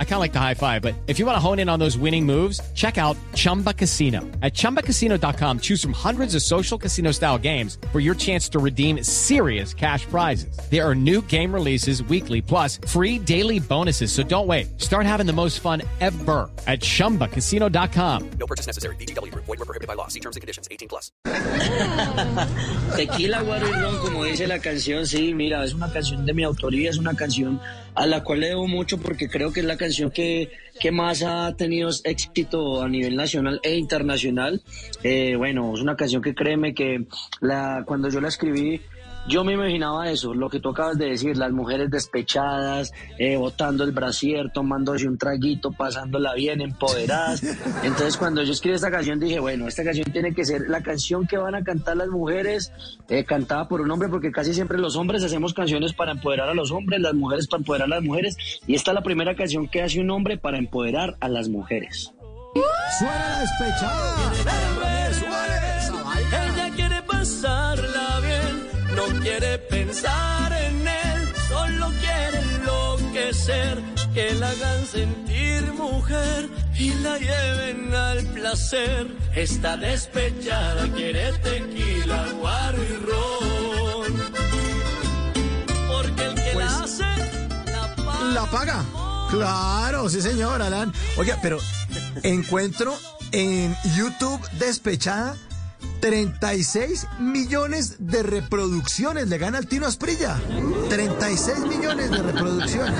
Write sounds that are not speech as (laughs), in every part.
I kind of like the high five, but if you want to hone in on those winning moves, check out Chumba Casino. At ChumbaCasino.com, choose from hundreds of social casino style games for your chance to redeem serious cash prizes. There are new game releases weekly, plus free daily bonuses. So don't wait. Start having the most fun ever at ChumbaCasino.com. No purchase necessary. BGW. Void were prohibited by law. See terms and conditions. 18 plus. (laughs) Tequila, guaro y ron, como dice la canción, sí, mira, es una canción de mi autoría, es una canción a la cual le debo mucho porque creo que es la canción que, que más ha tenido éxito a nivel nacional e internacional. Eh, bueno, es una canción que créeme que la, cuando yo la escribí, yo me imaginaba eso, lo que tú acabas de decir, las mujeres despechadas, eh, botando el brasier, tomándose un traguito, pasándola bien, empoderadas. (laughs) Entonces cuando yo escribí esta canción dije, bueno, esta canción tiene que ser la canción que van a cantar las mujeres, eh, cantada por un hombre, porque casi siempre los hombres hacemos canciones para empoderar a los hombres, las mujeres para empoderar a las mujeres, y esta es la primera canción que hace un hombre para empoderar a las mujeres. Suena despechada. No quiere pensar en él, solo quiere enloquecer, que la hagan sentir mujer y la lleven al placer. Está despechada, quiere tequila, guaro y ron. Porque el que la hace, la paga. La paga. Claro, sí, señor, Alan. Oiga, pero (laughs) encuentro en YouTube despechada 36 millones de reproducciones. Le gana al Tino Asprilla. 36 millones de reproducciones.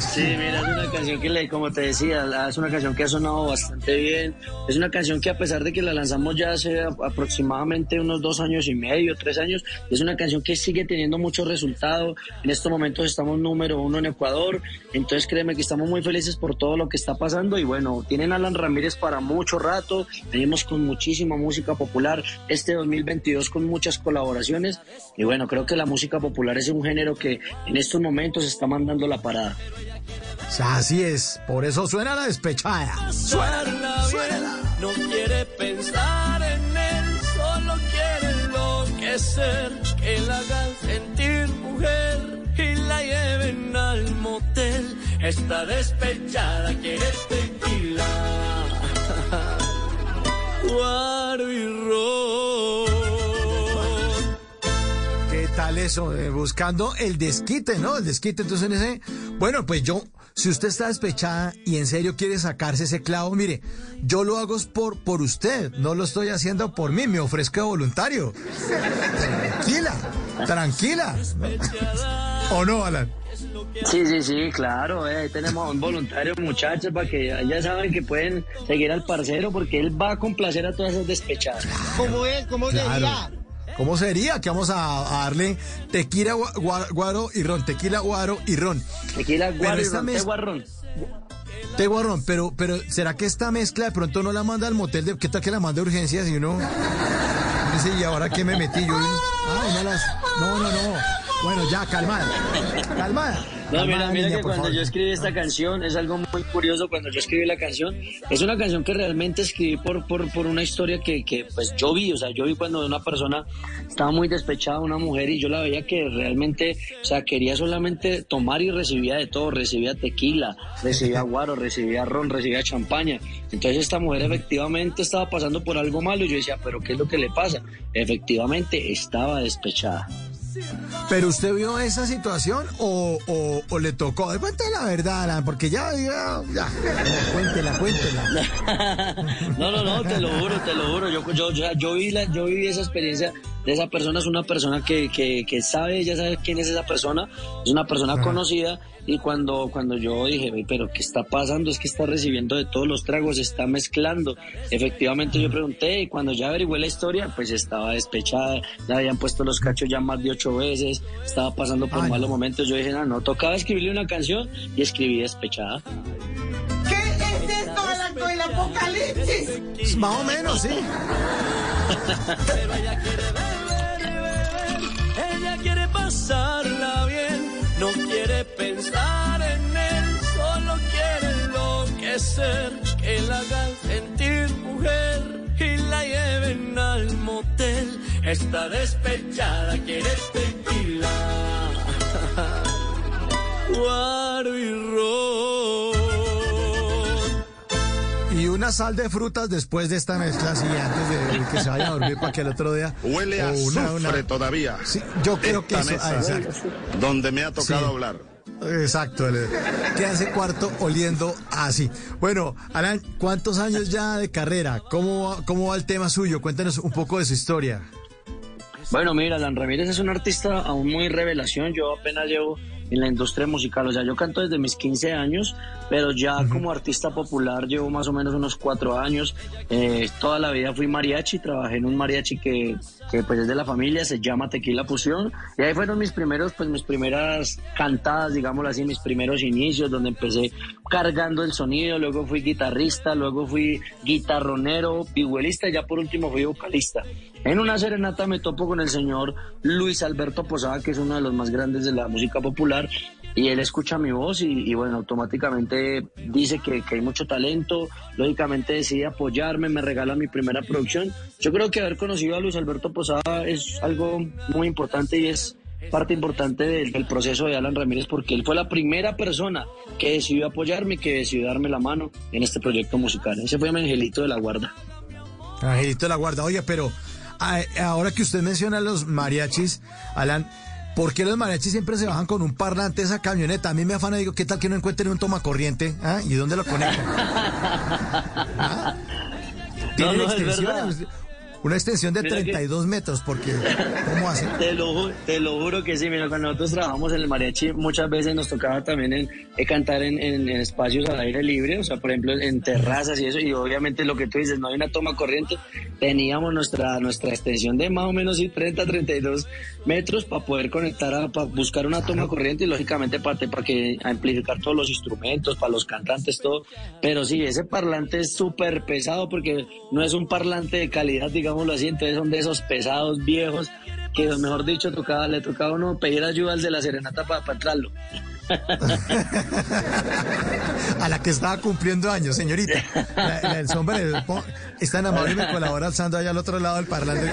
Sí, mira, es una canción que, como te decía, es una canción que ha sonado bastante bien. Es una canción que a pesar de que la lanzamos ya hace aproximadamente unos dos años y medio, tres años, es una canción que sigue teniendo mucho resultado. En estos momentos estamos número uno en Ecuador, entonces créeme que estamos muy felices por todo lo que está pasando y bueno, tienen Alan Ramírez para mucho rato, venimos con muchísima música popular, este 2022 con muchas colaboraciones y bueno, creo que la música popular es un género que en estos momentos está mandando la parada. Así es, por eso suena la despechada. Suena bien, no quiere pensar en él, solo quiere enloquecer, que la hagan sentir mujer y la lleven al motel. Está despechada, quiere tequila, (laughs) guaro y ron. ¿Qué tal eso? Eh, buscando el desquite, ¿no? El desquite. Entonces, en ese. Bueno, pues yo, si usted está despechada y en serio quiere sacarse ese clavo, mire, yo lo hago por, por usted, no lo estoy haciendo por mí, me ofrezco de voluntario. Tranquila, tranquila. ¿O no, Alan? Sí, sí, sí, claro, eh, ahí tenemos a un voluntario, muchachos, para que ya- saben que pueden seguir al parcero porque él va a complacer a todas esas despechadas. ¿Cómo es? ¿Cómo Claro. sería? ¿Cómo sería que vamos a, a darle tequila, gua- gua- guaro y ron? Tequila, guaro y ron. Tequila, guaro y ron, mez- té guarrón. Té guarrón, pero, pero ¿será que esta mezcla de pronto no la manda al motel? De, ¿Qué tal que la manda a urgencias y uno dice, ¿y ahora qué me metí yo? Ah, una las... No, no, no. Bueno, ya, calmada. Calmada. No, mira, Calmada, mira niña, que cuando favor. yo escribí esta canción, es algo muy curioso cuando yo escribí la canción, es una canción que realmente escribí por, por, por una historia que, que pues yo vi, o sea, yo vi cuando una persona estaba muy despechada, una mujer, y yo la veía que realmente, o sea, quería solamente tomar y recibía de todo, recibía tequila, recibía (laughs) guaro, recibía ron, recibía champaña. Entonces esta mujer efectivamente estaba pasando por algo malo y yo decía, pero ¿qué es lo que le pasa? Efectivamente estaba despechada. ¿Pero usted vio esa situación o, o, le tocó? Cuéntela la verdad, porque ya, ya, ya. Cuéntela, cuéntela. (laughs) No, no, no, te lo juro, te lo juro. Yo, yo, yo, yo vi la, yo viví esa experiencia de esa persona. Es una persona que, que, que sabe, ya sabe quién es esa persona. Es una persona conocida. Y cuando, cuando yo dije, "Ve, pero ¿qué está pasando? Es que está recibiendo de todos los tragos, está mezclando. Efectivamente, yo pregunté y cuando ya averigué la historia, pues estaba despechada. Le habían puesto los cachos ya más de ocho veces. Estaba pasando por Ay, malos no. momentos. Yo dije, no, no, tocaba escribirle una canción y escribí despechada. ¿Qué es esto del acto del apocalipsis? Más o menos, sí. (laughs) pasarla bien, no quiere pensar en él, solo quiere enloquecer, que la hagan sentir mujer y la lleve al motel. Está despechada, quiere tequila. (laughs) Guaro y una sal de frutas después de esta mezcla, así antes de que se vaya a dormir para que el otro día. Huele a una- una- todavía. Sí, yo creo que eso. ah, exacto. donde me ha tocado Sí. hablar. Exacto, queda ese cuarto oliendo así. Bueno, Alan, ¿cuántos años ya de carrera? ¿Cómo, va- ¿Cómo va el tema suyo? Cuéntanos un poco de su historia. Bueno, mira, Alan Ramírez es un artista aún muy revelación. Yo apenas llevo en la industria musical. O sea, yo canto desde mis 15 años, pero ya como artista popular llevo más o menos unos cuatro años. Eh, toda la vida fui mariachi, trabajé en un mariachi que, que pues es de la familia, se llama Tequila Fusión. Y ahí fueron mis primeros, pues mis primeras cantadas, digámoslo así, mis primeros inicios, donde empecé cargando el sonido, luego fui guitarrista, luego fui guitarronero, vihuelista y ya por último fui vocalista. En una serenata me topo con el señor Luis Alberto Posada, que es uno de los más grandes de la música popular, y él escucha mi voz y, bueno, automáticamente dice que, hay mucho talento, lógicamente decide apoyarme, me regala mi primera producción. Yo creo que haber conocido a Luis Alberto Posada es algo muy importante y es parte importante del, proceso de Alan Ramírez porque él fue la primera persona que decidió apoyarme, que decidió darme la mano en este proyecto musical. Ese fue mi angelito de la guarda. Angelito de la Guarda. Oye, pero ahora que usted menciona los mariachis, Alan, ¿por qué los mariachis siempre se bajan con un parlante esa camioneta? A mí me afana y digo, ¿qué tal que no encuentren un tomacorriente? ¿Ah? ¿Y dónde lo conectan? (laughs) ¿Ah? ¿Tienen no, extensiones? Una extensión de Mira que- 32 metros, porque ¿cómo hacen? (laughs) Te lo, te lo juro que sí, mira, cuando nosotros trabajamos en el mariachi, muchas veces nos tocaba también en, eh, cantar en, en- en espacios al aire libre, o sea, por ejemplo, en terrazas y eso, y obviamente lo que tú dices, no hay una toma corriente, teníamos nuestra, nuestra extensión de más o menos sí, 30, 32 metros para poder conectar, a, para buscar una toma corriente y lógicamente para, para que amplificar todos los instrumentos, para los cantantes, todo, pero sí, ese parlante es súper pesado porque no es un parlante de calidad, digámoslo así, entonces son de esos pesados viejos que mejor dicho tocaba, le tocaba uno pedir ayuda al de la serenata para entrarlo. (laughs) A la que estaba cumpliendo años, señorita. La, la del sombrero. po- Es tan amable y me colabora alzando allá al otro lado del parlante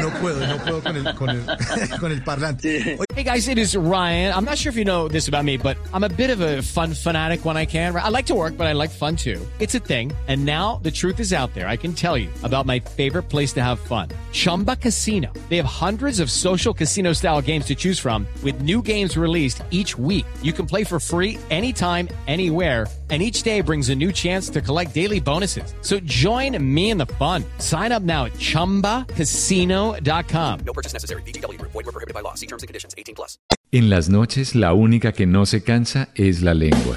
no puedo, no puedo con el, con el, (laughs) con el parlante. Oye, Hey guys, it is Ryan. I'm not sure if you know this about me, but I'm a bit of a fun fanatic when I can. I like to work, but I like fun too. It's a thing. And now the truth is out there. I can tell you about my favorite place to have fun. Chumba Casino. They have hundreds of social casino style games to choose from with new games released each week. You can play for free anytime, anywhere. And each day brings a new chance to collect daily bonuses. So join me in the fun. Sign up now at chumbacasino.com. No purchase necessary. VGW Group. Void were prohibited by law. See terms and conditions. 18 plus. En las noches la única que no se cansa es la lengua.